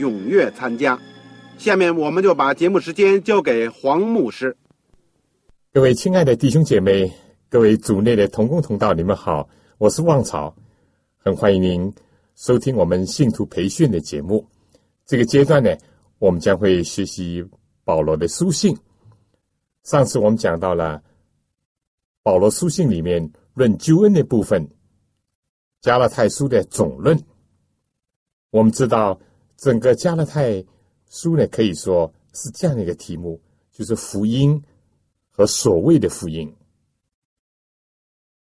踊跃参加。下面我们就把节目时间交给黄牧师。各位亲爱的弟兄姐妹，各位组内的同工同道，你们好，我是旺草，很欢迎您收听我们信徒培训的节目。这个阶段呢，我们将会学习保罗的书信。上次我们讲到了保罗书信里面。论救恩的部分，加勒泰书的总论，我们知道整个加勒泰书呢，可以说是这样的一个题目，就是福音和所谓的福音。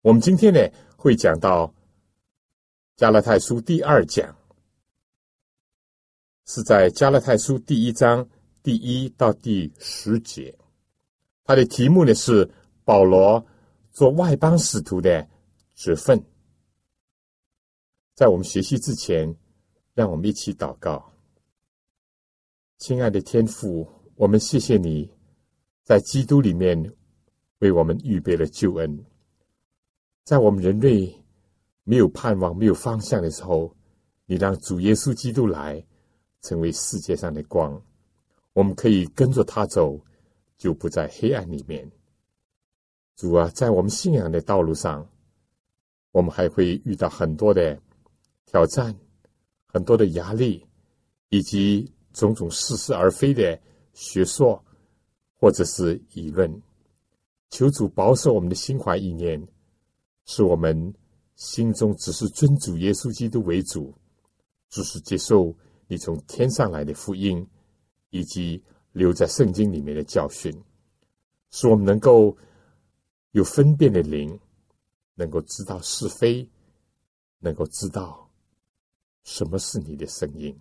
我们今天呢会讲到加勒泰书第二讲，是在加勒泰书第一章第一到第十节，它的题目呢是保罗。做外邦使徒的职分，在我们学习之前，让我们一起祷告。亲爱的天父，我们谢谢你在基督里面为我们预备了救恩，在我们人类没有盼望、没有方向的时候，你让主耶稣基督来成为世界上的光，我们可以跟着他走，就不在黑暗里面。主啊，在我们信仰的道路上，我们还会遇到很多的挑战、很多的压力，以及种种似是而非的学说或者是议论。求主保守我们的心怀意念，使我们心中只是尊主耶稣基督为主，只是接受你从天上来的福音，以及留在圣经里面的教训，使我们能够。有分辨的灵，能够知道是非，能够知道什么是你的声音。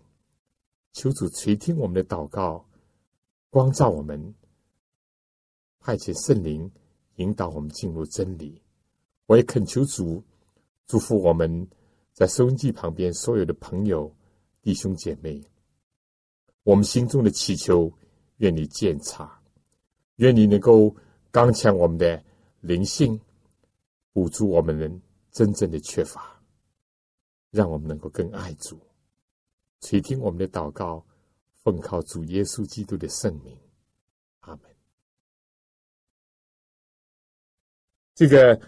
求主垂听我们的祷告，光照我们，派遣圣灵引导我们进入真理。我也恳求主祝福我们在收音机旁边所有的朋友、弟兄姐妹。我们心中的祈求，愿你鉴察，愿你能够刚强我们的。灵性补足我们人真正的缺乏，让我们能够更爱主，垂听我们的祷告，奉靠主耶稣基督的圣名，阿门。这个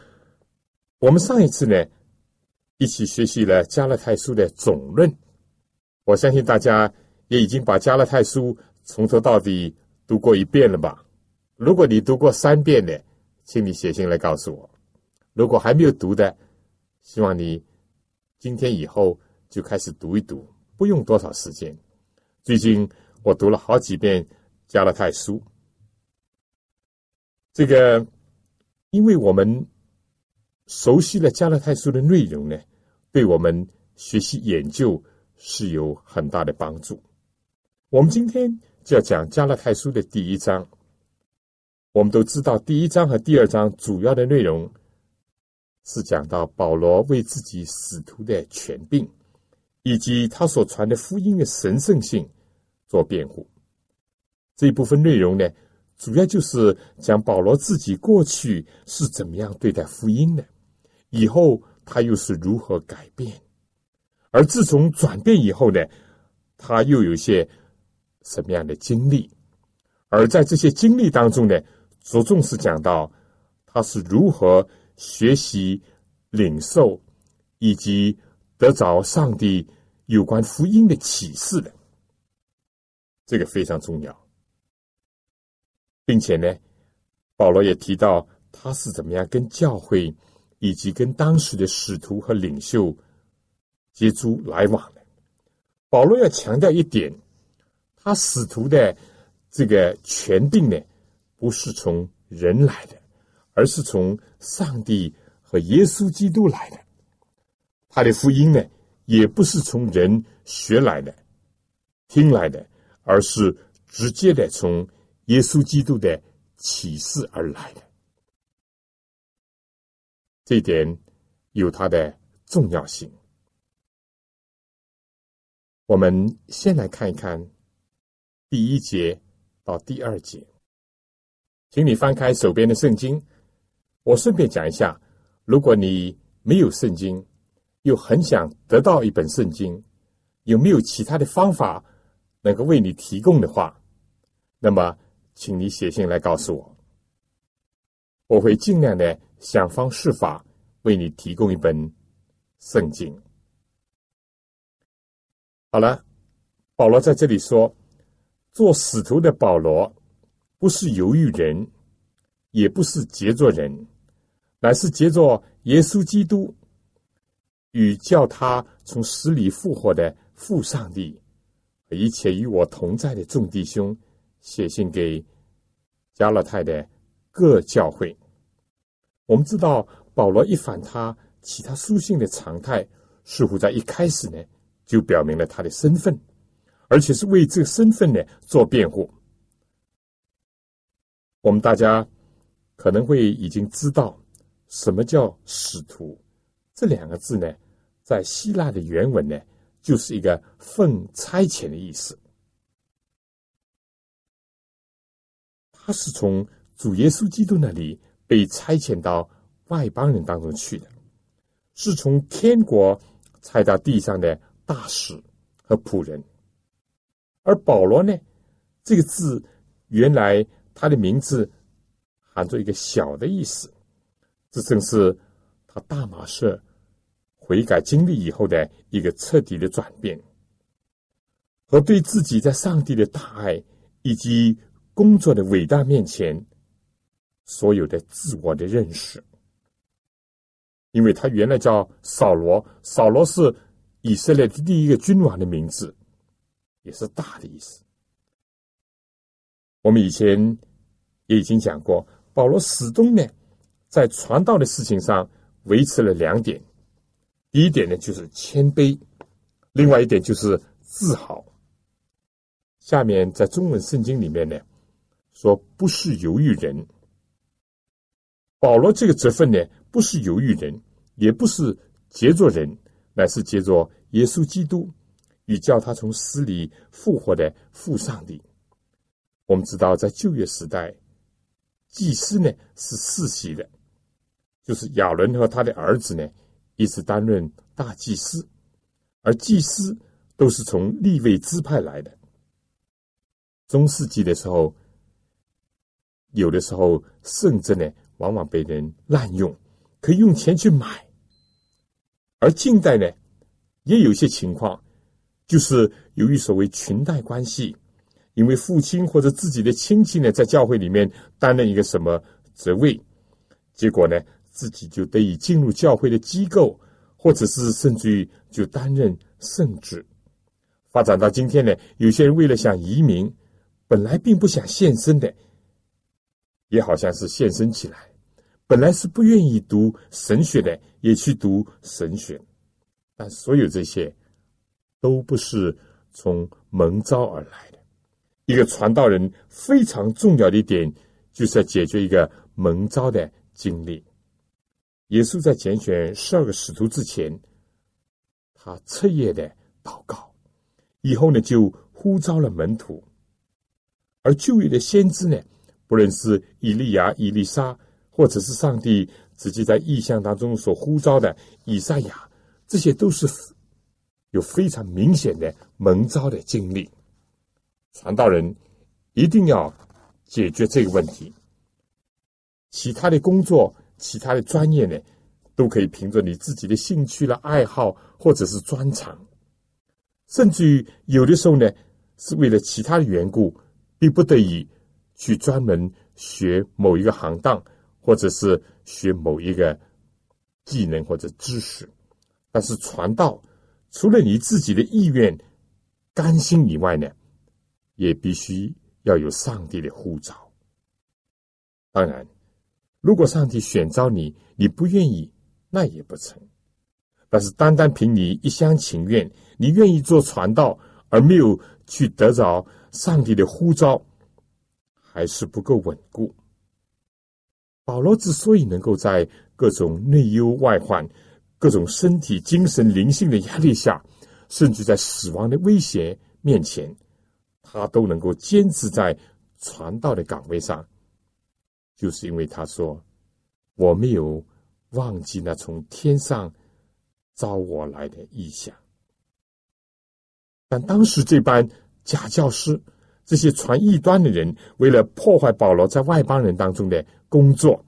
我们上一次呢，一起学习了加勒泰书的总论，我相信大家也已经把加勒泰书从头到底读过一遍了吧？如果你读过三遍的，请你写信来告诉我。如果还没有读的，希望你今天以后就开始读一读，不用多少时间。最近我读了好几遍加勒泰书。这个，因为我们熟悉了加勒泰书的内容呢，对我们学习研究是有很大的帮助。我们今天就要讲加勒泰书的第一章。我们都知道，第一章和第二章主要的内容是讲到保罗为自己使徒的权柄，以及他所传的福音的神圣性做辩护。这一部分内容呢，主要就是讲保罗自己过去是怎么样对待福音的，以后他又是如何改变，而自从转变以后呢，他又有些什么样的经历，而在这些经历当中呢。着重是讲到他是如何学习、领受以及得着上帝有关福音的启示的。这个非常重要，并且呢，保罗也提到他是怎么样跟教会以及跟当时的使徒和领袖接触来往的。保罗要强调一点，他使徒的这个权定呢，不是从人来的，而是从上帝和耶稣基督来的。他的福音呢，也不是从人学来的、听来的。而是直接的从耶稣基督的启示而来的，这一点有它的重要性。我们先来看一看第一节到第二节，请你翻开手边的圣经。我顺便讲一下，如果你没有圣经，又很想得到一本圣经，有没有其他的方法？能够为你提供的话，那么，请你写信来告诉我，我会尽量的想方设法为你提供一本圣经。好了，保罗在这里说，做使徒的保罗不是犹豫人，也不是杰作人，乃是杰作耶稣基督与叫他从死里复活的父上帝。一切与我同在的众弟兄，写信给加勒泰的各教会。我们知道保罗一反他其他书信的常态，似乎在一开始呢就表明了他的身份，而且是为这个身份呢做辩护。我们大家可能会已经知道什么叫使徒这两个字呢，在希腊的原文呢。就是一个奉差遣的意思，他是从主耶稣基督那里被差遣到外邦人当中去的，是从天国差到地上的大使和仆人。而保罗呢，这个字原来他的名字含着一个小的意思，这正是他大马士。悔改经历以后的一个彻底的转变，和对自己在上帝的大爱以及工作的伟大面前所有的自我的认识。因为他原来叫扫罗，扫罗是以色列的第一个君王的名字，也是大的意思。我们以前也已经讲过，保罗始终呢在传道的事情上维持了两点。第一点呢，就是谦卑；另外一点就是自豪。下面在中文圣经里面呢，说不是犹豫人。保罗这个职分呢，不是犹豫人，也不是杰作人，乃是杰作耶稣基督与叫他从死里复活的父上帝。我们知道，在旧约时代，祭司呢是世袭的，就是亚伦和他的儿子呢。一直担任大祭司，而祭司都是从立位支派来的。中世纪的时候，有的时候甚至呢，往往被人滥用，可以用钱去买。而近代呢，也有一些情况，就是由于所谓裙带关系，因为父亲或者自己的亲戚呢，在教会里面担任一个什么职位，结果呢？自己就得以进入教会的机构，或者是甚至于就担任圣职。发展到今天呢，有些人为了想移民，本来并不想献身的，也好像是献身起来。本来是不愿意读神学的，也去读神学。但所有这些，都不是从蒙召而来的。一个传道人非常重要的一点，就是要解决一个蒙召的经历。耶稣在拣选十二个使徒之前，他彻夜的祷告，以后呢就呼召了门徒。而旧约的先知呢，不论是以利亚、以利沙，或者是上帝直接在意象当中所呼召的以赛亚，这些都是有非常明显的蒙召的经历。传道人一定要解决这个问题，其他的工作。其他的专业呢，都可以凭着你自己的兴趣了、爱好或者是专长，甚至于有的时候呢，是为了其他的缘故，逼不得已去专门学某一个行当，或者是学某一个技能或者知识。但是传道，除了你自己的意愿、甘心以外呢，也必须要有上帝的呼召。当然，如果上帝选召你，你不愿意，那也不成。但是单单凭你一厢情愿，你愿意做传道，而没有去得着上帝的呼召，还是不够稳固。保罗之所以能够在各种内忧外患、各种身体、精神、灵性的压力下，甚至在死亡的威胁面前，他都能够坚持在传道的岗位上。就是因为他说：“我没有忘记那从天上招我来的意象。”但当时这班假教师、这些传异端的人，为了破坏保罗在外邦人当中的工作，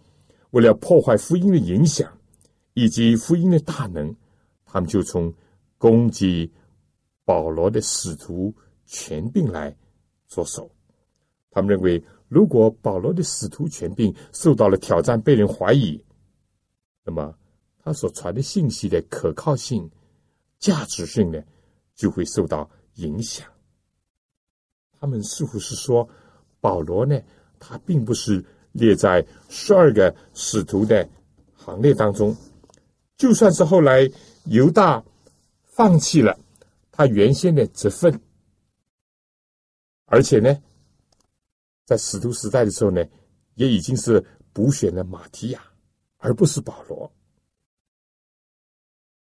为了破坏福音的影响以及福音的大能，他们就从攻击保罗的使徒权柄来着手。他们认为。如果保罗的使徒权柄受到了挑战，被人怀疑，那么他所传的信息的可靠性、价值性呢，就会受到影响。他们似乎是说，保罗呢，他并不是列在十二个使徒的行列当中。就算是后来犹大放弃了他原先的职分，而且呢。在使徒时代的时候呢，也已经是补选了马提亚，而不是保罗。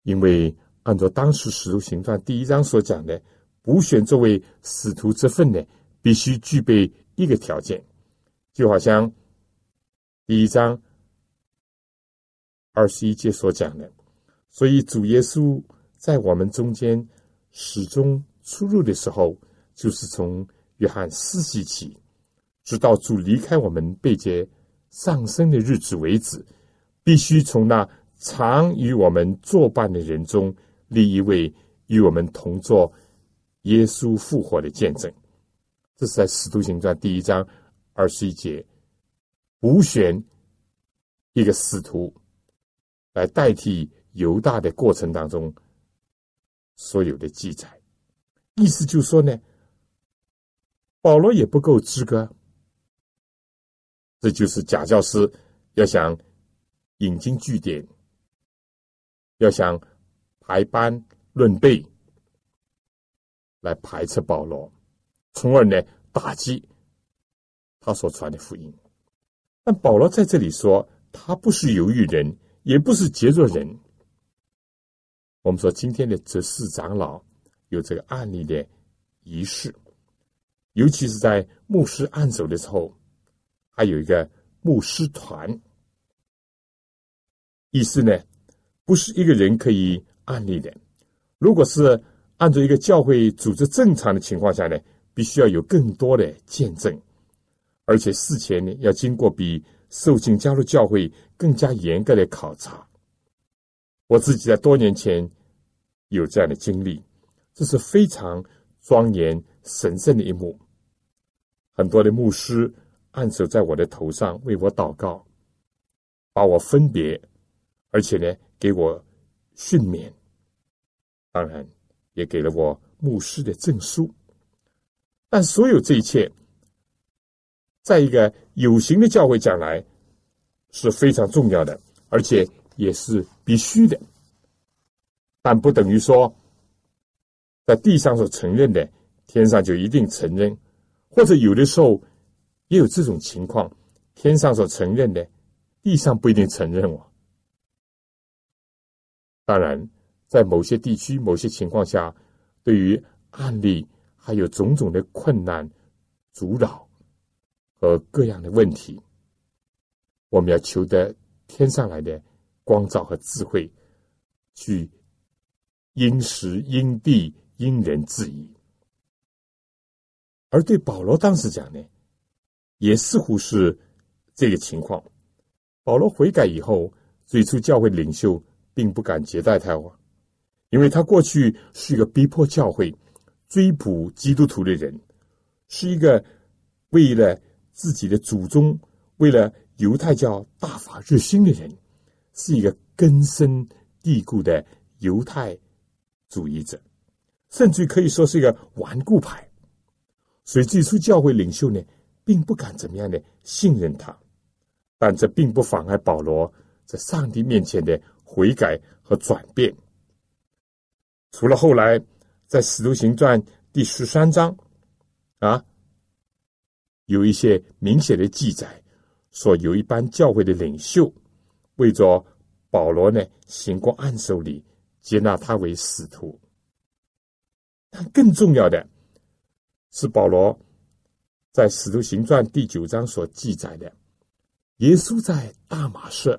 因为按照当时使徒行传第一章所讲的，补选作为使徒之分呢，必须具备一个条件，就好像第一章二十一节所讲的。所以主耶稣在我们中间始终出入的时候，就是从约翰四世起。直到主离开我们被接上升的日子为止，必须从那常与我们作伴的人中立一位与我们同作耶稣复活的见证。这是在《使徒行传》第一章二十一节，无选一个使徒来代替犹大的过程当中所有的记载。意思就是说呢，保罗也不够资格。这就是假教师要想引经据典，要想排班论辈来排斥保罗，从而呢打击他所传的福音。但保罗在这里说，他不是犹豫人，也不是杰作人。我们说今天的执事长老有这个案例的仪式，尤其是在牧师按手的时候。还有一个牧师团，意思呢，不是一个人可以案例的。如果是按照一个教会组织正常的情况下呢，必须要有更多的见证，而且事前呢要经过比受浸加入教会更加严格的考察。我自己在多年前有这样的经历，这是非常庄严神圣的一幕，很多的牧师。按手在我的头上，为我祷告，把我分别，而且呢，给我训勉，当然也给了我牧师的证书。但所有这一切，在一个有形的教会讲来是非常重要的，而且也是必须的。但不等于说，在地上所承认的，天上就一定承认，或者有的时候。也有这种情况，天上所承认的，地上不一定承认我。当然，在某些地区、某些情况下，对于案例还有种种的困难、阻扰和各样的问题，我们要求得天上来的光照和智慧，去因时因地因人制宜。而对保罗当时讲呢？也似乎是这个情况。保罗悔改以后，最初教会领袖并不敢接待他，因为他过去是一个逼迫教会、追捕基督徒的人，是一个为了自己的祖宗，为了犹太教大法热心的人，是一个根深蒂固的犹太主义者，甚至可以说是一个顽固派。所以，最初教会领袖呢，并不敢怎么样的信任他，但这并不妨碍保罗在上帝面前的悔改和转变。除了后来在《使徒行传》第十三章啊，有一些明显的记载，说有一班教会的领袖为着保罗呢行过暗手礼，接纳他为使徒。但更重要的。是保罗在《使徒行传》第九章所记载的，耶稣在大马士，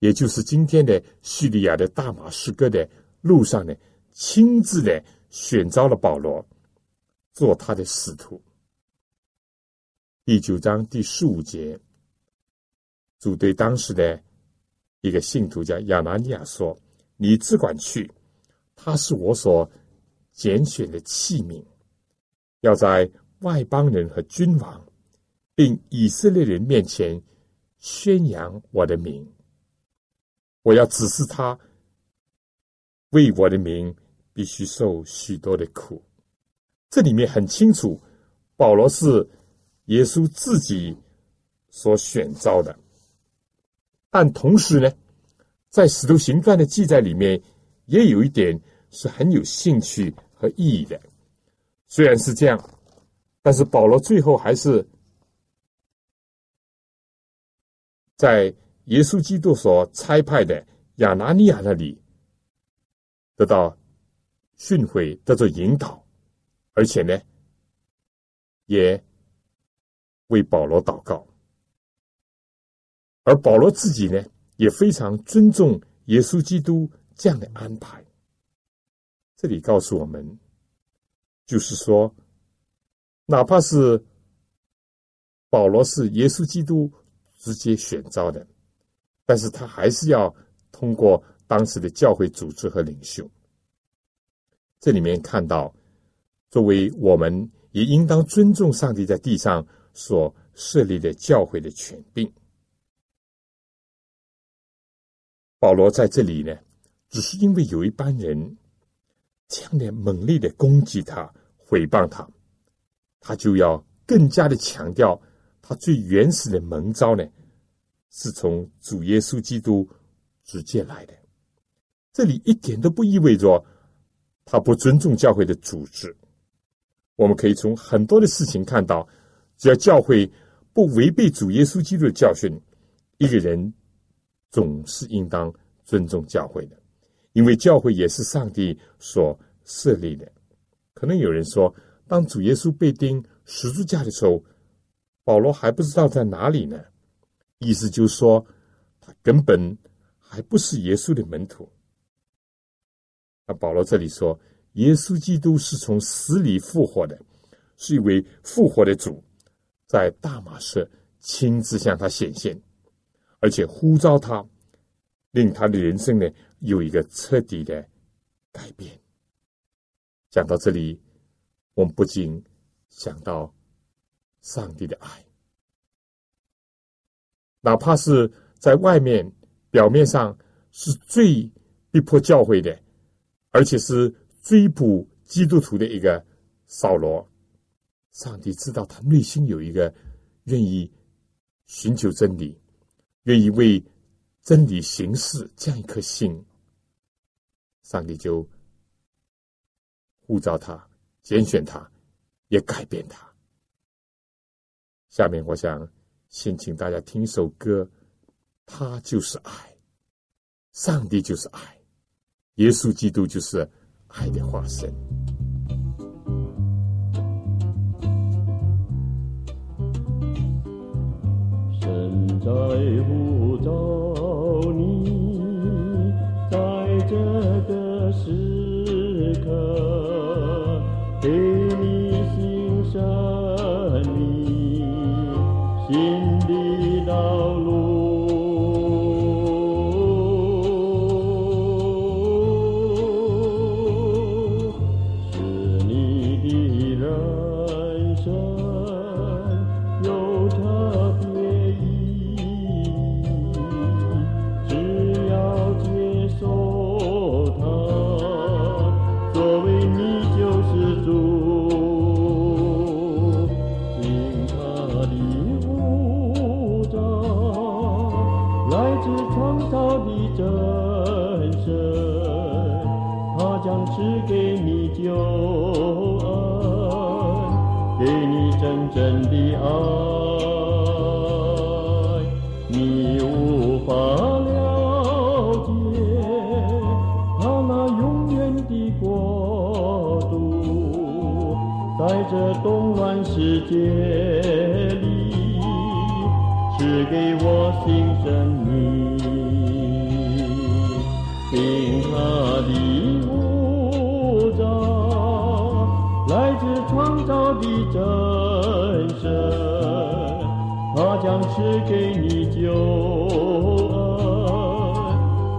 也就是今天的叙利亚的大马士革的路上呢，亲自的选召了保罗做他的使徒。第九章第十五节，主对当时的一个信徒叫亚拿尼亚说：“你只管去，他是我所拣选的器皿。”要在外邦人和君王，并以色列人面前宣扬我的名。我要指示他，为我的名必须受许多的苦。这里面很清楚，保罗是耶稣自己所选召的。但同时呢，在使徒行传的记载里面，也有一点是很有兴趣和意义的。虽然是这样，但是保罗最后还是在耶稣基督所差派的亚拿尼亚那里得到训诲，得到引导，而且呢，也为保罗祷告。而保罗自己呢，也非常尊重耶稣基督这样的安排。这里告诉我们。就是说，哪怕是保罗是耶稣基督直接选召的，但是他还是要通过当时的教会组织和领袖。这里面看到，作为我们也应当尊重上帝在地上所设立的教会的权柄。保罗在这里呢，只是因为有一班人。这样的猛烈的攻击他、诽谤他，他就要更加的强调他最原始的蒙召呢，是从主耶稣基督直接来的。这里一点都不意味着他不尊重教会的组织。我们可以从很多的事情看到，只要教会不违背主耶稣基督的教训，一个人总是应当尊重教会的。因为教会也是上帝所设立的。可能有人说，当主耶稣被钉十字架的时候，保罗还不知道在哪里呢。意思就是说，他根本还不是耶稣的门徒。那保罗这里说，耶稣基督是从死里复活的，是一位复活的主，在大马士亲自向他显现，而且呼召他，令他的人生呢。有一个彻底的改变。讲到这里，我们不禁想到上帝的爱，哪怕是在外面表面上是最逼迫教会的，而且是追捕基督徒的一个扫罗，上帝知道他内心有一个愿意寻求真理、愿意为真理行事这样一颗心。上帝就护召他，拣选他，也改变他。下面我想先请大家听一首歌，他就是爱，上帝就是爱，耶稣基督就是爱的化身。神在呼召你，在这。show. 世界里，赐给我新生命，并他的护照来自创造的真神，他将赐给你救恩，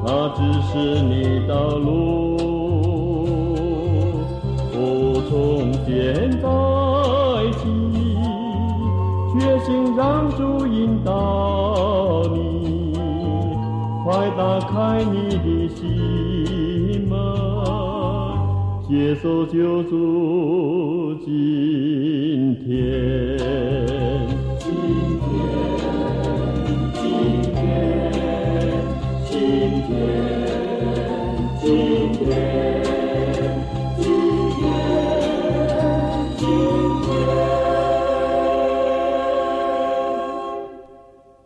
他指示你道路。打开你的心门，接受救主今天。今天，今天，今天，今天。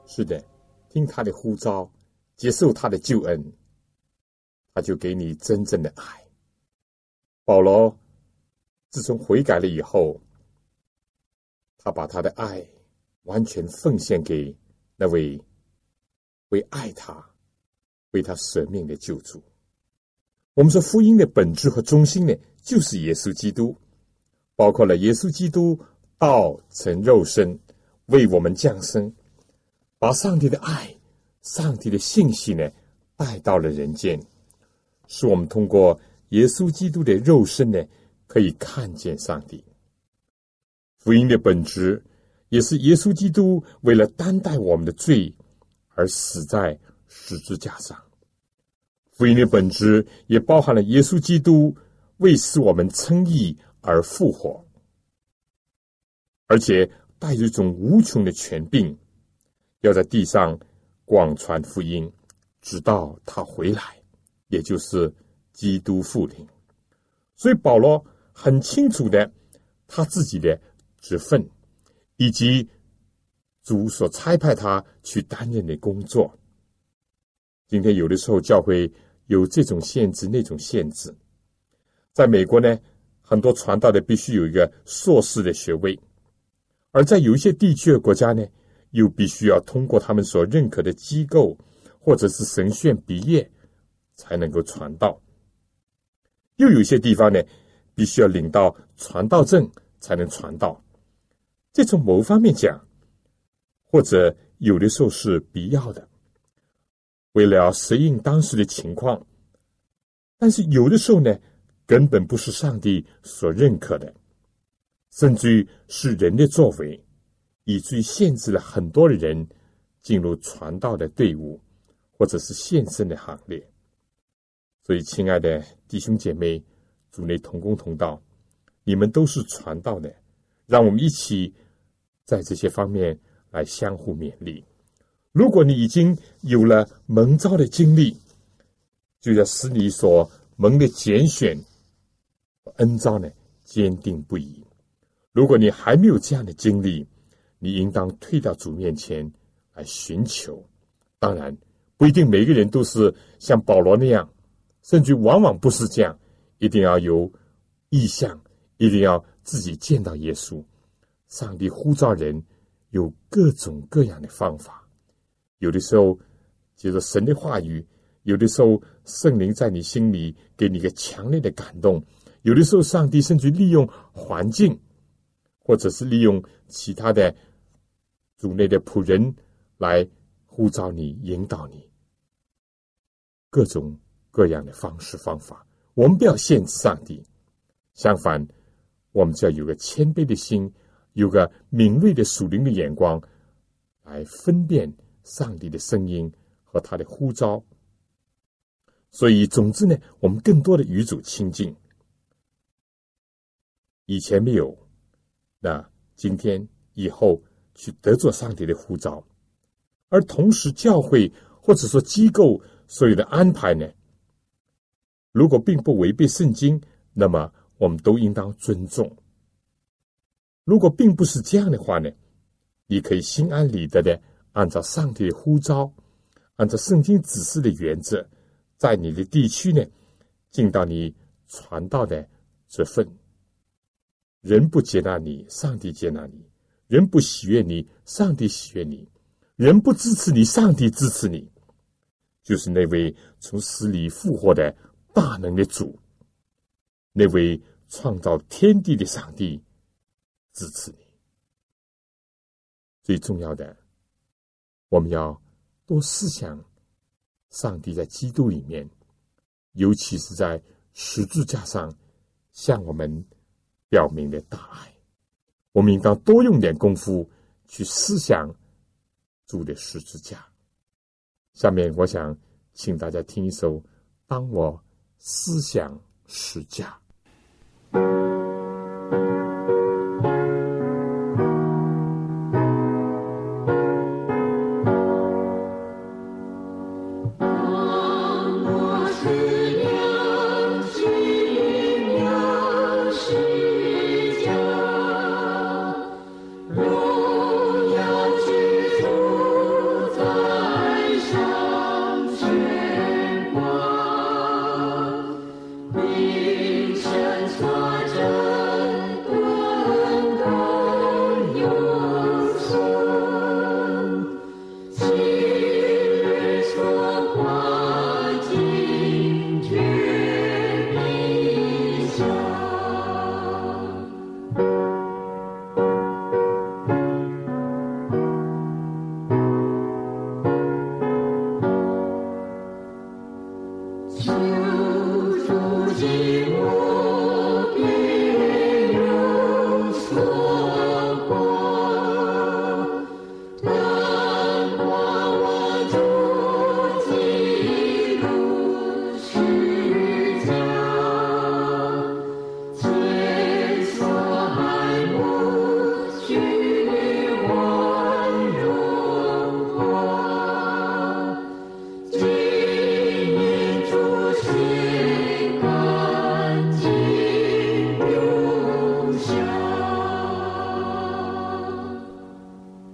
是的，听他的呼召，接受他的救恩，他就给你真正的爱。保罗自从悔改了以后，他把他的爱完全奉献给那位为爱他、为他舍命的救主。我们说福音的本质和中心呢，就是耶稣基督，包括了耶稣基督道成肉身，为我们降生。把上帝的爱、上帝的信息呢带到了人间，使我们通过耶稣基督的肉身呢，可以看见上帝。福音的本质也是耶稣基督为了担待我们的罪而死在十字架上。福音的本质也包含了耶稣基督为使我们称义而复活，而且带着一种无穷的权柄。要在地上广传福音，直到他回来，也就是基督复临。所以保罗很清楚的他自己的职分，以及主所差派他去担任的工作。今天有的时候教会有这种限制，那种限制。在美国呢，很多传道的必须有一个硕士的学位，而在有一些地区的国家呢。又必须要通过他们所认可的机构或者是神学院毕业，才能够传道。又有些地方呢，必须要领到传道证才能传道。这从某方面讲，或者有的时候是必要的，为了适应当时的情况。但是有的时候呢，根本不是上帝所认可的，甚至于是人的作为。以至于限制了很多的人进入传道的队伍，或者是献身的行列。所以，亲爱的弟兄姐妹、主内同工同道，你们都是传道的，让我们一起在这些方面来相互勉励。如果你已经有了蒙召的经历，就要使你所蒙的拣选恩召呢坚定不移。如果你还没有这样的经历，你应当退到主面前来寻求，当然不一定每个人都是像保罗那样，甚至往往不是这样。一定要有意向，一定要自己见到耶稣。上帝呼召人有各种各样的方法，有的时候接着神的话语，有的时候圣灵在你心里给你一个强烈的感动，有的时候上帝甚至利用环境，或者是利用其他的。主内的仆人来呼召你、引导你，各种各样的方式方法，我们不要限制上帝。相反，我们只要有个谦卑的心，有个敏锐的属灵的眼光，来分辨上帝的声音和他的呼召。所以，总之呢，我们更多的与主亲近。以前没有，那今天以后。去得着上帝的呼召，而同时教会或者说机构所有的安排呢？如果并不违背圣经，那么我们都应当尊重。如果并不是这样的话呢，你可以心安理得的按照上帝的呼召，按照圣经指示的原则，在你的地区呢，尽到你传道的这份。人不接纳你，上帝接纳你；人不喜悦你，上帝喜悦你；人不支持你，上帝支持你。就是那位从死里复活的大能的主，那位创造天地的上帝。支持你。最重要的，我们要多思想上帝在基督里面，尤其是在十字架上向我们表明的大爱。我们应当多用点功夫去思想主的十字架。下面，我想请大家听一首《当我思想十字架》。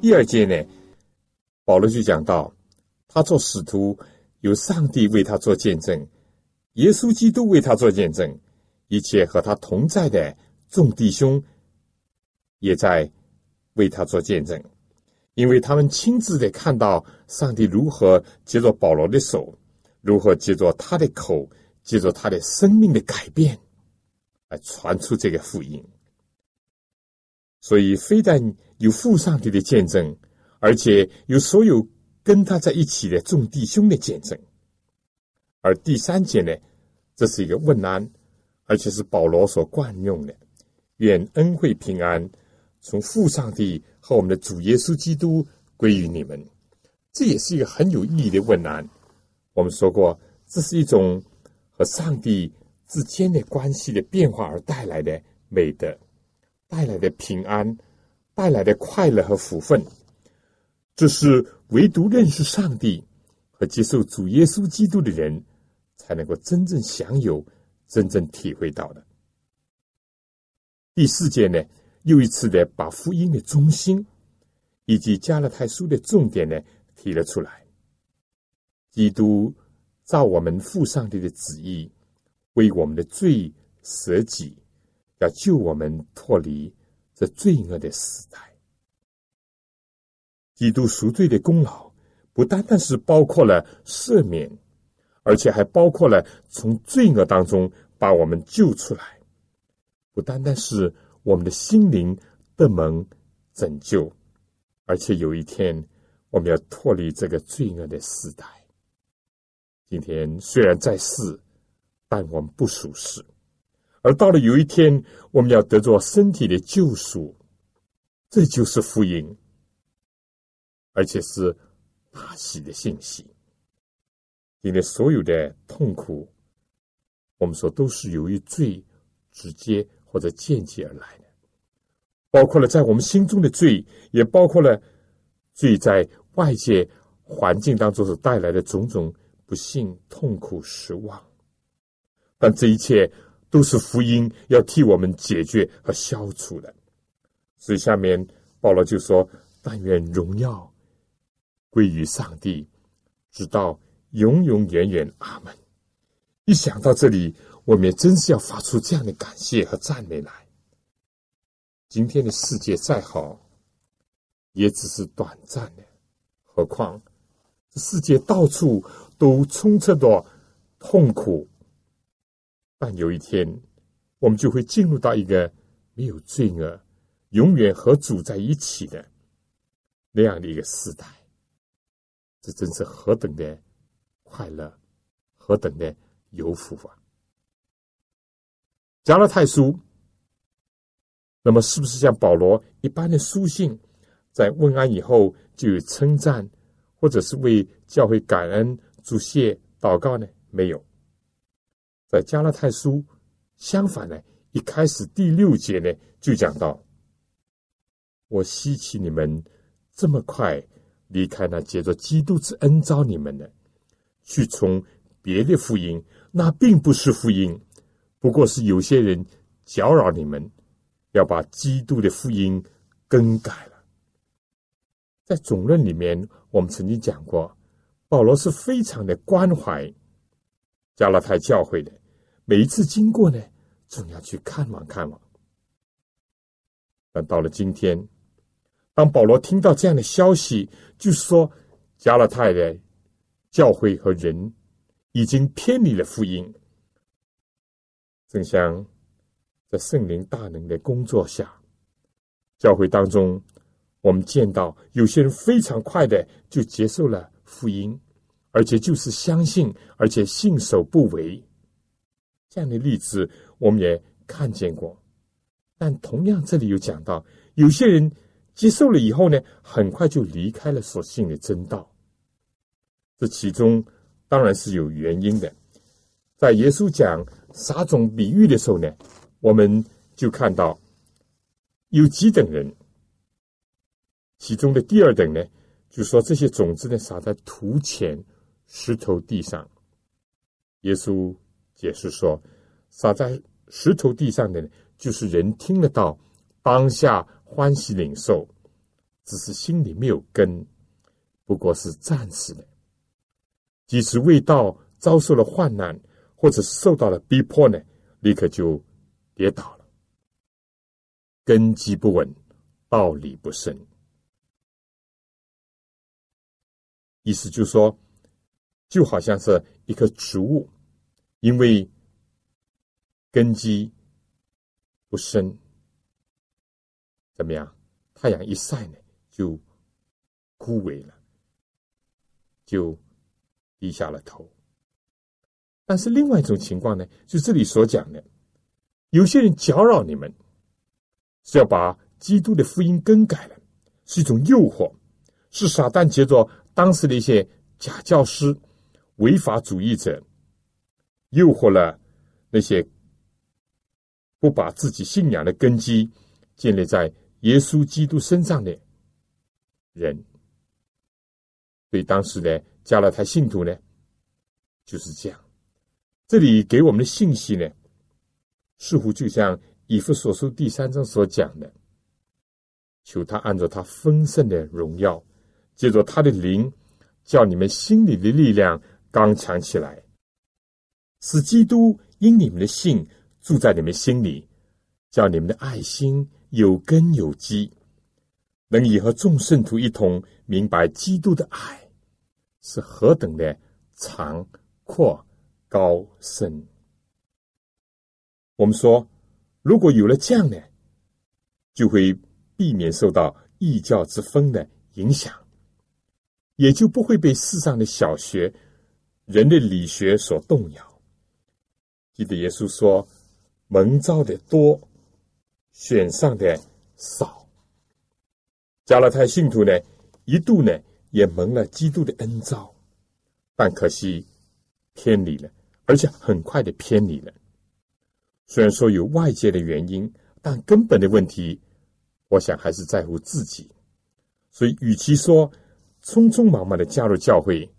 第二节呢，保罗就讲到，他做使徒有上帝为他做见证，耶稣基督为他做见证，一切和他同在的众弟兄也在为他做见证，因为他们亲自的看到上帝如何借着保罗的手，如何借着他的口，借着他的生命的改变，来传出这个福音。所以，非但有父上帝的见证，而且有所有跟他在一起的众弟兄的见证。而第三节呢，这是一个问安，而且是保罗所惯用的。愿恩惠平安从父上帝和我们的主耶稣基督归于你们。这也是一个很有意义的问安。我们说过，这是一种和上帝之间的关系的变化而带来的美德。带来的平安，带来的快乐和福分，这是唯独认识上帝和接受主耶稣基督的人才能够真正享有、真正体会到的。第四节呢，又一次的把福音的中心以及加勒泰书的重点呢提了出来。基督照我们父上帝的旨意，为我们的罪舍己。要救我们脱离这罪恶的时代。基督赎罪的功劳，不单单是包括了赦免，而且还包括了从罪恶当中把我们救出来。不单单是我们的心灵的蒙拯救，而且有一天我们要脱离这个罪恶的时代。今天虽然在世，但我们不属世。而到了有一天，我们要得着身体的救赎，这就是福音，而且是大喜的信息。因为所有的痛苦，我们说都是由于罪直接或者间接而来的，包括了在我们心中的罪，也包括了罪在外界环境当中所带来的种种不幸、痛苦、失望。但这一切。都是福音要替我们解决和消除的，所以下面保罗就说：“但愿荣耀归于上帝，直到永永远远。”阿门。一想到这里，我们也真是要发出这样的感谢和赞美来。今天的世界再好，也只是短暂的。何况这世界到处都充斥着痛苦，但有一天，我们就会进入到一个没有罪恶、永远和主在一起的那样的一个时代。这真是何等的快乐，何等的有福啊！加拉太书，那么是不是像保罗一般的书信，在问安以后就有称赞，或者是为教会感恩、祝谢、祷告呢？没有。在加拉太书，相反呢，一开始第六节呢就讲到：“我希奇你们这么快离开那借着基督之恩招你们的，去从别的福音，那并不是福音。”不过是有些人搅扰你们，要把基督的福音更改了。在总论里面，我们曾经讲过，保罗是非常的关怀加拉太教会的，每一次经过呢，总要去看望看望。但到了今天，当保罗听到这样的消息，就是说加拉太的教会和人已经偏离了福音。正像在圣灵大能的工作下，教会当中，我们见到有些人非常快的就接受了福音，而且就是相信，而且信守不为。这样的例子我们也看见过。但同样，这里有讲到，有些人接受了以后呢，很快就离开了所信的真道。这其中当然是有原因的。在耶稣讲撒种比喻的时候呢，我们就看到有几等人，其中的第二等呢，就说这些种子呢撒在土前石头地上。耶稣解释说，撒在石头地上的，就是人听得到，当下欢喜领受，只是心里没有根，不过是暂时的，即使未到遭受了患难。或者受到了逼迫呢，立刻就跌倒了，根基不稳，道理不深。意思就是说，就好像是一棵植物，因为根基不深，怎么样？太阳一晒呢，就枯萎了，就低下了头。但是另外一种情况呢，就这里所讲的，有些人搅扰你们，是要把基督的福音更改了，是一种诱惑，是撒旦借着当时的一些假教师、违法主义者，诱惑了那些不把自己信仰的根基建立在耶稣基督身上的人。对当时的加勒泰信徒呢，就是这样。这里给我们的信息呢，似乎就像以弗所书第三章所讲的：求他按照他丰盛的荣耀，借着他的灵，叫你们心里的力量刚强起来，使基督因你们的信住在你们心里，叫你们的爱心有根有基，能以和众圣徒一同明白基督的爱是何等的长阔。高深，我们说，如果有了这样呢，就会避免受到异教之风的影响，也就不会被世上的小学、人的理学所动摇。记得耶稣说：“蒙召的多，选上的少。”加勒泰信徒呢，一度呢也蒙了基督的恩召，但可惜偏离了。而且很快的偏离了。虽然说有外界的原因，但根本的问题，我想还是在乎自己。所以，与其说匆匆忙忙的加入教会，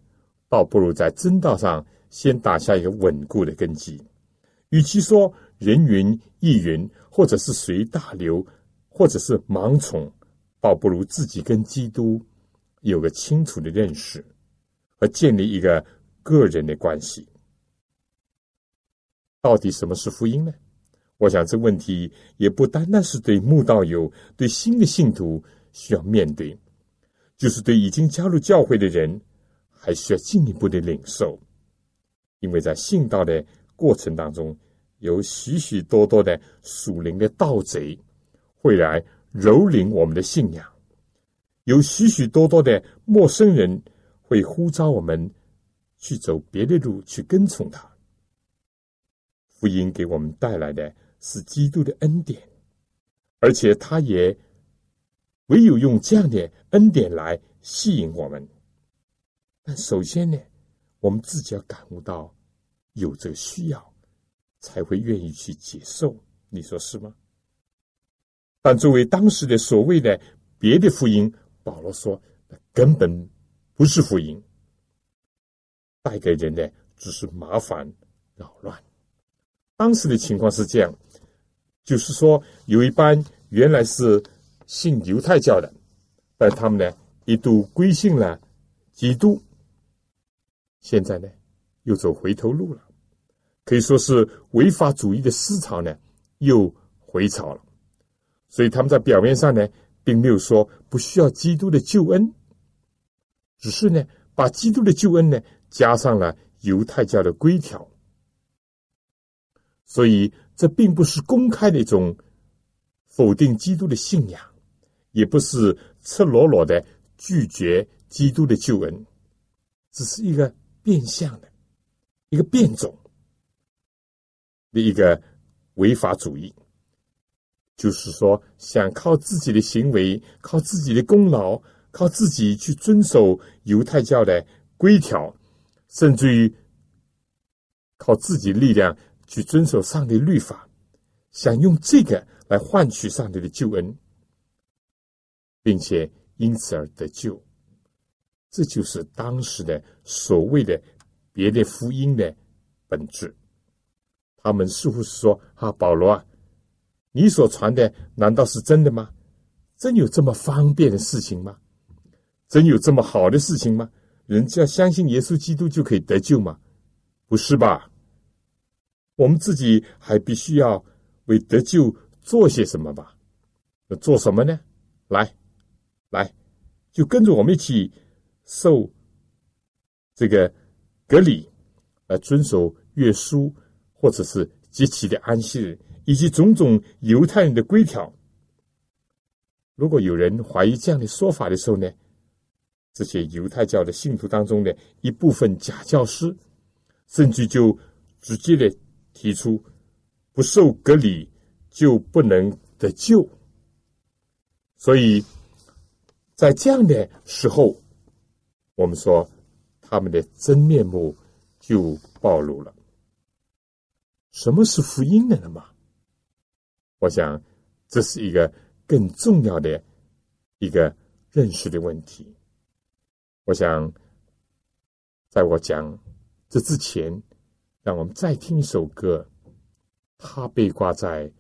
倒不如在真道上先打下一个稳固的根基。与其说人云亦云，或者是随大流或者是盲从，倒不如自己跟基督有个清楚的认识，和建立一个个人的关系。到底什么是福音呢？我想这问题也不单单是对慕道友、对新的信徒需要面对，就是对已经加入教会的人，还需要进一步的领受。因为在信道的过程当中，有许许多多的属灵的盗贼会来蹂躏我们的信仰，有许许多多的陌生人会呼召我们去走别的路，去跟从他。福音给我们带来的是基督的恩典，而且他也唯有用这样的恩典来吸引我们。但首先呢，我们自己要感悟到有这个需要，才会愿意去接受。你说是吗？但作为当时的所谓的别的福音，保罗说根本不是福音，带给人的只是麻烦扰乱。当时的情况是这样，就是说，有一班原来是信犹太教的，但他们呢一度归信了基督，现在呢又走回头路了，可以说是违法主义的思潮呢又回潮了。所以他们在表面上呢，并没有说不需要基督的救恩，只是呢把基督的救恩呢加上了犹太教的规条。所以，这并不是公开的一种否定基督的信仰，也不是赤裸裸的拒绝基督的救恩，只是一个变相的、一个变种的一个违法主义。就是说，想靠自己的行为、靠自己的功劳、靠自己去遵守犹太教的规条，甚至于靠自己力量。去遵守上帝律法，想用这个来换取上帝的救恩，并且因此而得救，这就是当时的所谓的别的福音的本质。他们似乎是说：“啊，保罗啊，你所传的难道是真的吗？真有这么方便的事情吗？真有这么好的事情吗？人只要相信耶稣基督就可以得救吗？不是吧？”我们自己还必须要为得救做些什么吧？那做什么呢？来，来，就跟着我们一起受这个隔离，呃遵守约书，或者是极其的安息日，以及种种犹太人的规条。如果有人怀疑这样的说法的时候呢，这些犹太教的信徒当中的一部分假教师，甚至就直接的。提出不受隔离就不能得救，所以在这样的时候，我们说他们的真面目就暴露了。什么是福音的了吗，我想这是一个更重要的一个认识的问题。我想在我讲这之前。让我们再听一首歌，他被挂在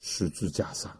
十字架上。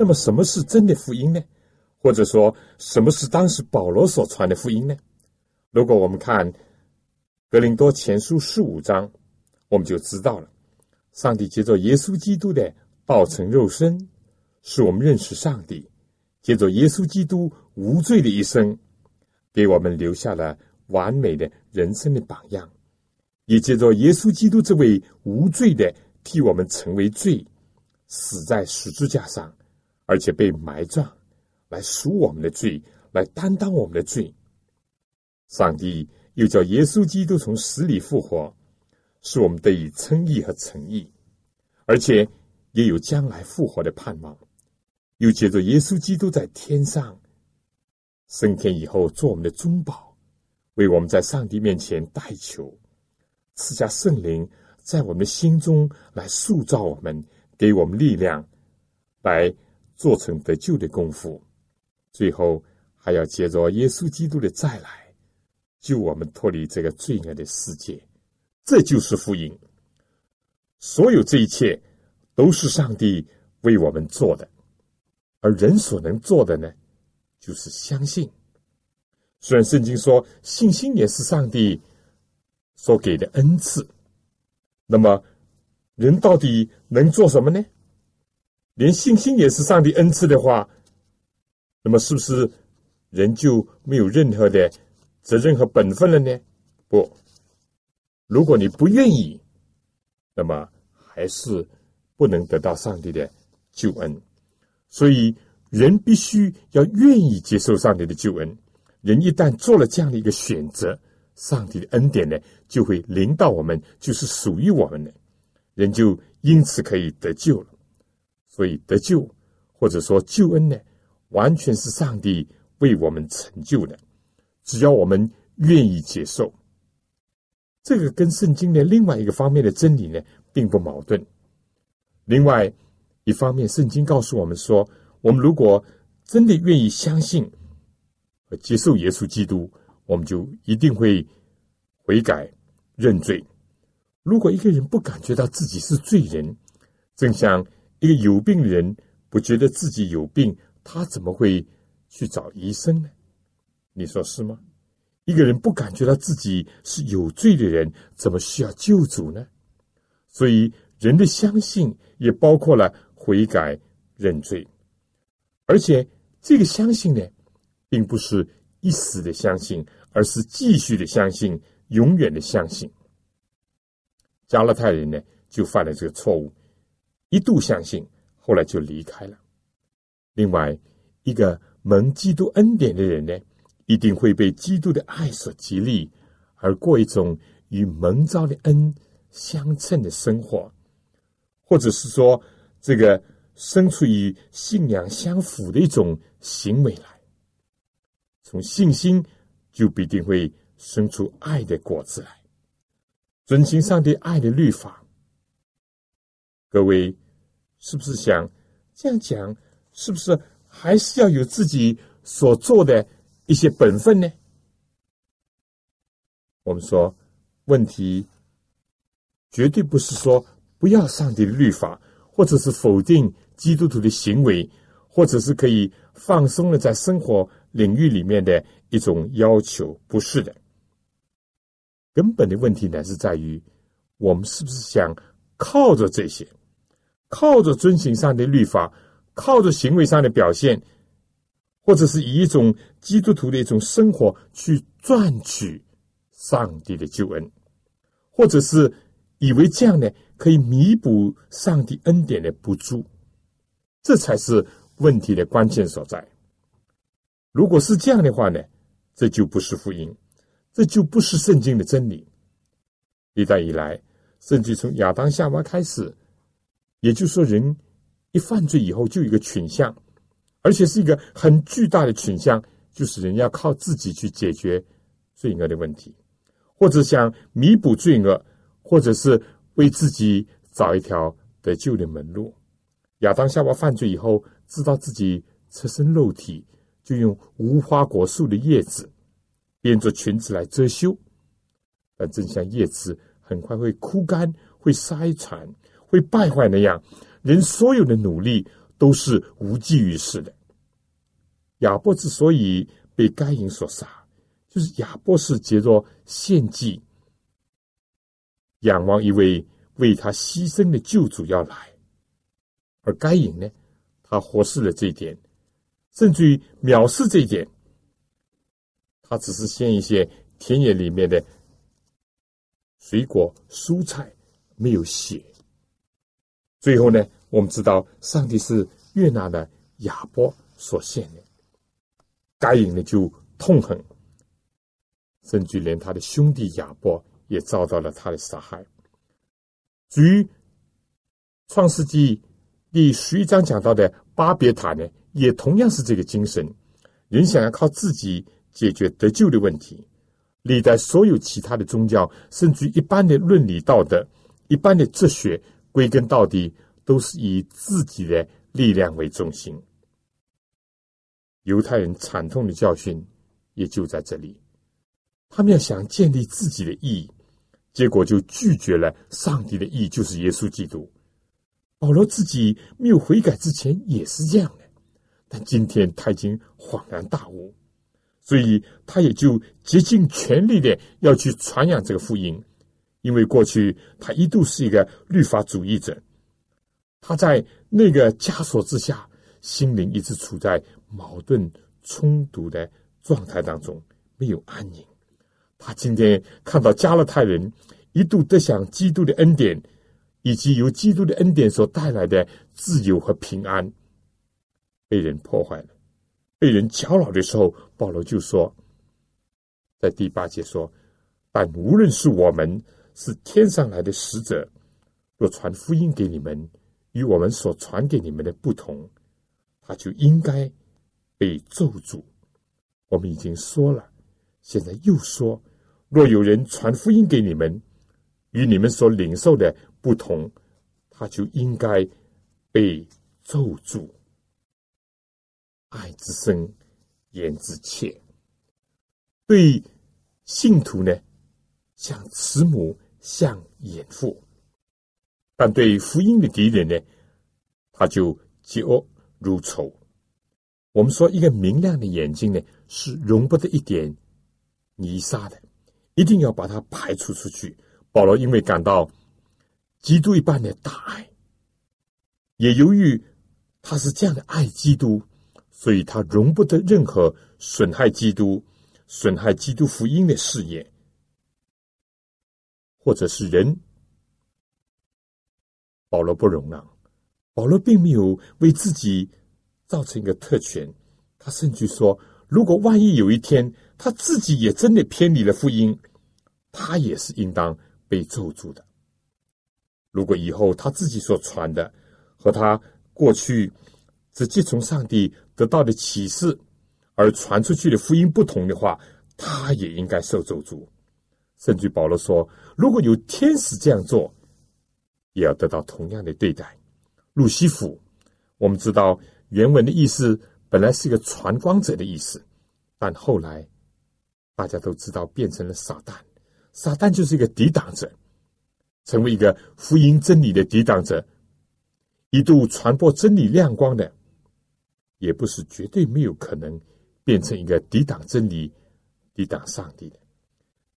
那么，什么是真的福音呢？或者说，什么是当时保罗所传的福音呢？如果我们看《格林多前书》十五章，我们就知道了。上帝借着耶稣基督的道成肉身，使我们认识上帝；借着耶稣基督无罪的一生，给我们留下了完美的人生的榜样；也借着耶稣基督这位无罪的替我们成为罪，死在十字架上，而且被埋葬，来赎我们的罪，来担当我们的罪。上帝又叫耶稣基督从死里复活。使我们得以称义和诚意，而且也有将来复活的盼望。又借着耶稣基督在天上升天以后，做我们的中保，为我们在上帝面前代求，赐下圣灵，在我们的心中来塑造我们，给我们力量，来做成得救的功夫。最后还要借着耶稣基督的再来，救我们脱离这个罪恶的世界。这就是福音。所有这一切都是上帝为我们做的，而人所能做的呢，就是相信。虽然圣经说信心也是上帝所给的恩赐，那么人到底能做什么呢？连信心也是上帝恩赐的话，那么是不是人就没有任何的责任和本分了呢？不。如果你不愿意，那么还是不能得到上帝的救恩。所以，人必须要愿意接受上帝的救恩。人一旦做了这样的一个选择，上帝的恩典呢，就会临到我们，就是属于我们的，人就因此可以得救了。所以，得救或者说救恩呢，完全是上帝为我们成就的，只要我们愿意接受。这个跟圣经的另外一个方面的真理呢，并不矛盾。另外一方面，圣经告诉我们说，我们如果真的愿意相信和接受耶稣基督，我们就一定会悔改认罪。如果一个人不感觉到自己是罪人，正像一个有病的人不觉得自己有病，他怎么会去找医生呢？你说是吗？一个人不感觉到自己是有罪的人，怎么需要救主呢？所以，人的相信也包括了悔改、认罪，而且这个相信呢，并不是一时的相信，而是继续的相信，永远的相信。加勒泰人呢，就犯了这个错误，一度相信，后来就离开了。另外，一个蒙基督恩典的人呢？一定会被基督的爱所激励，而过一种与蒙召的恩相称的生活，或者是说，这个生出与信仰相符的一种行为来。从信心就必定会生出爱的果子来，遵循上帝爱的律法。各位，是不是想这样讲？是不是还是要有自己所做的？一些本分呢？我们说，问题绝对不是说不要上帝的律法，或者是否定基督徒的行为，或者是可以放松了在生活领域里面的一种要求，不是的。根本的问题呢是在于，我们是不是想靠着这些，靠着遵行上的律法，靠着行为上的表现。或者是以一种基督徒的一种生活去赚取上帝的救恩，或者是以为这样呢可以弥补上帝恩典的不足，这才是问题的关键所在。如果是这样的话呢，这就不是福音，这就不是圣经的真理。一代以来，甚至从亚当夏娃开始，也就是说，人一犯罪以后就有一个倾向。而且是一个很巨大的倾向，就是人要靠自己去解决罪恶的问题，或者想弥补罪恶，或者是为自己找一条得救的门路。亚当夏娃犯罪以后，知道自己赤身肉体，就用无花果树的叶子编做裙子来遮羞。但正像叶子很快会枯干、会筛残、会败坏那样，人所有的努力都是无济于事的。亚伯之所以被该隐所杀，就是亚伯是结着献祭，仰望一位为他牺牲的救主要来。而该隐呢，他忽视了这一点，甚至于藐视这一点。他只是献一些田野里面的水果、蔬菜，没有血。最后呢，我们知道上帝是悦纳了亚伯所献的，该隐呢就痛恨，甚至连他的兄弟亚伯也遭到了他的杀害。至于创世纪。第十一章讲到的巴别塔呢，也同样是这个精神。人想要靠自己解决得救的问题，历代所有其他的宗教，甚至一般的伦理道德、一般的哲学，归根到底都是以自己的力量为中心。犹太人惨痛的教训也就在这里，他们要想建立自己的意义，结果就拒绝了上帝的意义，就是耶稣基督。保罗自己没有悔改之前也是这样的，但今天他已经恍然大悟，所以他也就竭尽全力的要去传扬这个福音。因为过去他一度是一个律法主义者，他在那个枷锁之下，心灵一直处在矛盾冲突的状态当中，没有安宁。他今天看到加勒泰人一度得享基督的恩典。以及由基督的恩典所带来的自由和平安，被人破坏了，被人搅扰的时候，保罗就说，在第八节说：“但无论是我们是天上来的使者，若传福音给你们，与我们所传给你们的不同，他就应该被咒诅。”我们已经说了，现在又说：“若有人传福音给你们，与你们所领受的。”不同，他就应该被咒诅。爱之深，言之切。对信徒呢，像慈母，像严父；但对福音的敌人呢，他就嫉恶如仇。我们说，一个明亮的眼睛呢，是容不得一点泥沙的，一定要把它排除出去。保罗因为感到。基督一般的大爱，也由于他是这样的爱基督，所以他容不得任何损害基督、损害基督福音的事业，或者是人。保罗不容让，保罗并没有为自己造成一个特权。他甚至说，如果万一有一天他自己也真的偏离了福音，他也是应当被咒诅的。如果以后他自己所传的和他过去直接从上帝得到的启示而传出去的福音不同的话，他也应该受咒诅。甚至保罗说，如果有天使这样做，也要得到同样的对待。路西弗，我们知道原文的意思本来是一个传光者的意思，但后来大家都知道变成了撒旦，撒旦就是一个抵挡者。成为一个福音真理的抵挡者，一度传播真理亮光的，也不是绝对没有可能变成一个抵挡真理、抵挡上帝的。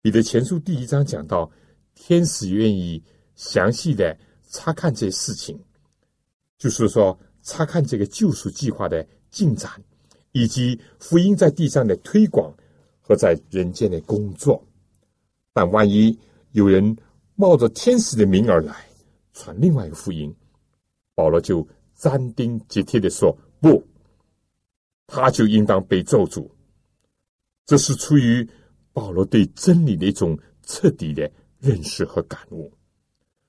彼得前书第一章讲到，天使愿意详细的查看这事情，就是说查看这个救赎计划的进展，以及福音在地上的推广和在人间的工作。但万一有人，冒着天使的名而来传另外一个福音，保罗就斩钉截铁的说：“不，他就应当被咒诅。”这是出于保罗对真理的一种彻底的认识和感悟。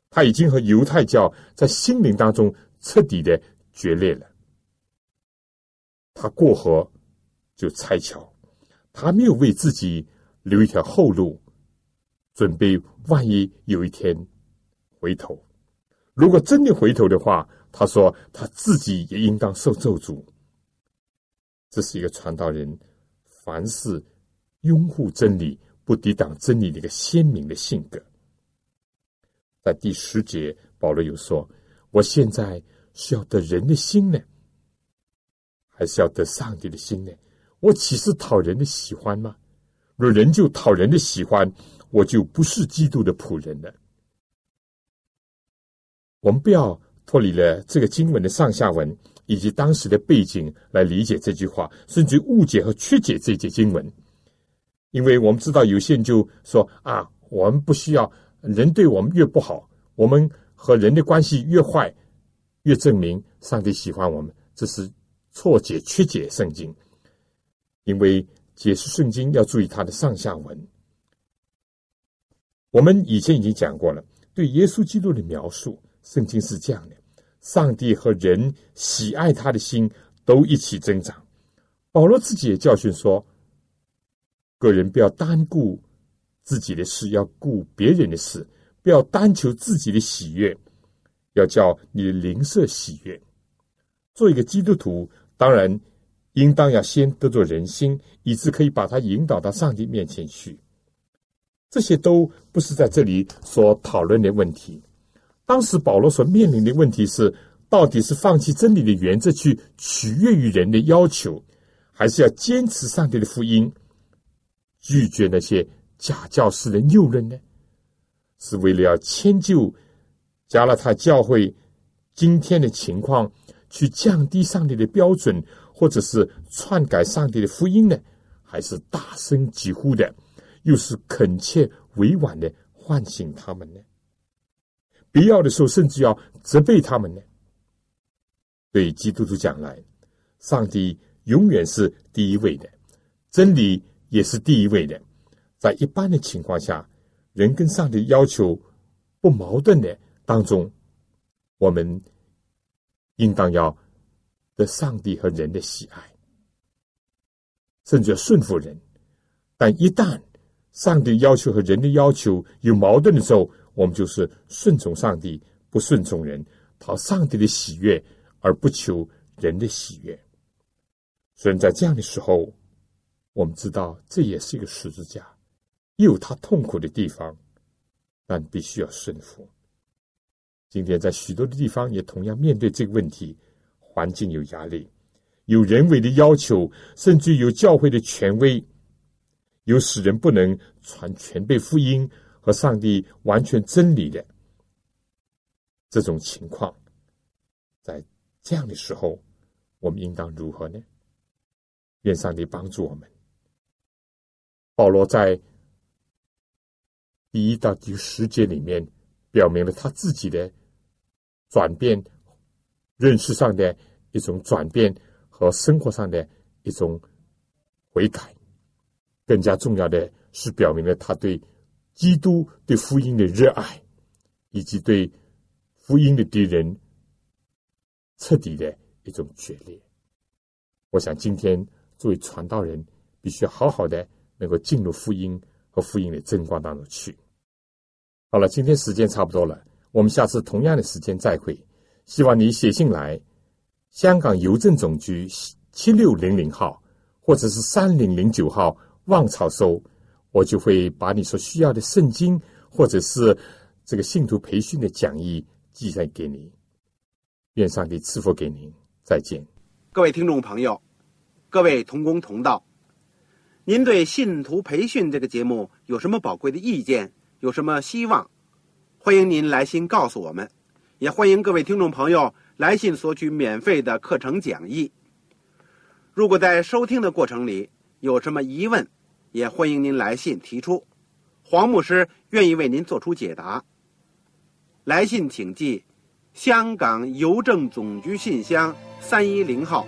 他已经和犹太教在心灵当中彻底的决裂了。他过河就拆桥，他没有为自己留一条后路。准备，万一有一天回头，如果真的回头的话，他说他自己也应当受咒诅。这是一个传道人凡事拥护真理、不抵挡真理的一个鲜明的性格。在第十节，保罗有说：“我现在是要得人的心呢，还是要得上帝的心呢？我岂是讨人的喜欢吗？若人就讨人的喜欢，我就不是基督的仆人了。”我们不要脱离了这个经文的上下文以及当时的背景来理解这句话，甚至误解和曲解这节经文，因为我们知道有些人就说啊，我们不需要人对我们越不好，我们和人的关系越坏，越证明上帝喜欢我们，这是错解曲解圣经。因为解释圣经要注意它的上下文。我们以前已经讲过了，对耶稣基督的描述。圣经是这样的：上帝和人喜爱他的心都一起增长。保罗自己也教训说：个人不要单顾自己的事，要顾别人的事；不要单求自己的喜悦，要叫你的灵舍喜悦。做一个基督徒，当然应当要先得做人心，以致可以把他引导到上帝面前去。这些都不是在这里所讨论的问题。当时保罗所面临的问题是：到底是放弃真理的原则去取悦于人的要求，还是要坚持上帝的福音，拒绝那些假教师的诱论呢？是为了要迁就加拉太教会今天的情况，去降低上帝的标准，或者是篡改上帝的福音呢？还是大声疾呼的，又是恳切委婉的唤醒他们呢？必要的时候，甚至要责备他们呢。对基督徒讲来，上帝永远是第一位的，真理也是第一位的。在一般的情况下，人跟上帝要求不矛盾的当中，我们应当要得上帝和人的喜爱，甚至要顺服人。但一旦上帝要求和人的要求有矛盾的时候，我们就是顺从上帝，不顺从人，讨上帝的喜悦，而不求人的喜悦。所以在这样的时候，我们知道这也是一个十字架，也有他痛苦的地方，但必须要顺服。今天在许多的地方也同样面对这个问题，环境有压力，有人为的要求，甚至有教会的权威，有使人不能传全备福音。和上帝完全真理的这种情况，在这样的时候，我们应当如何呢？愿上帝帮助我们。保罗在第一到第十节里面，表明了他自己的转变、认识上的一种转变和生活上的一种悔改。更加重要的是，表明了他对。基督对福音的热爱，以及对福音的敌人彻底的一种决裂。我想，今天作为传道人，必须好好的能够进入福音和福音的真光当中去。好了，今天时间差不多了，我们下次同样的时间再会。希望你写信来，香港邮政总局七六零零号，或者是三零零九号望草收。我就会把你所需要的圣经，或者是这个信徒培训的讲义寄上给你。愿上帝赐福给您，再见。各位听众朋友，各位同工同道，您对信徒培训这个节目有什么宝贵的意见？有什么希望？欢迎您来信告诉我们，也欢迎各位听众朋友来信索取免费的课程讲义。如果在收听的过程里有什么疑问，也欢迎您来信提出，黄牧师愿意为您做出解答。来信请寄香港邮政总局信箱三一零号。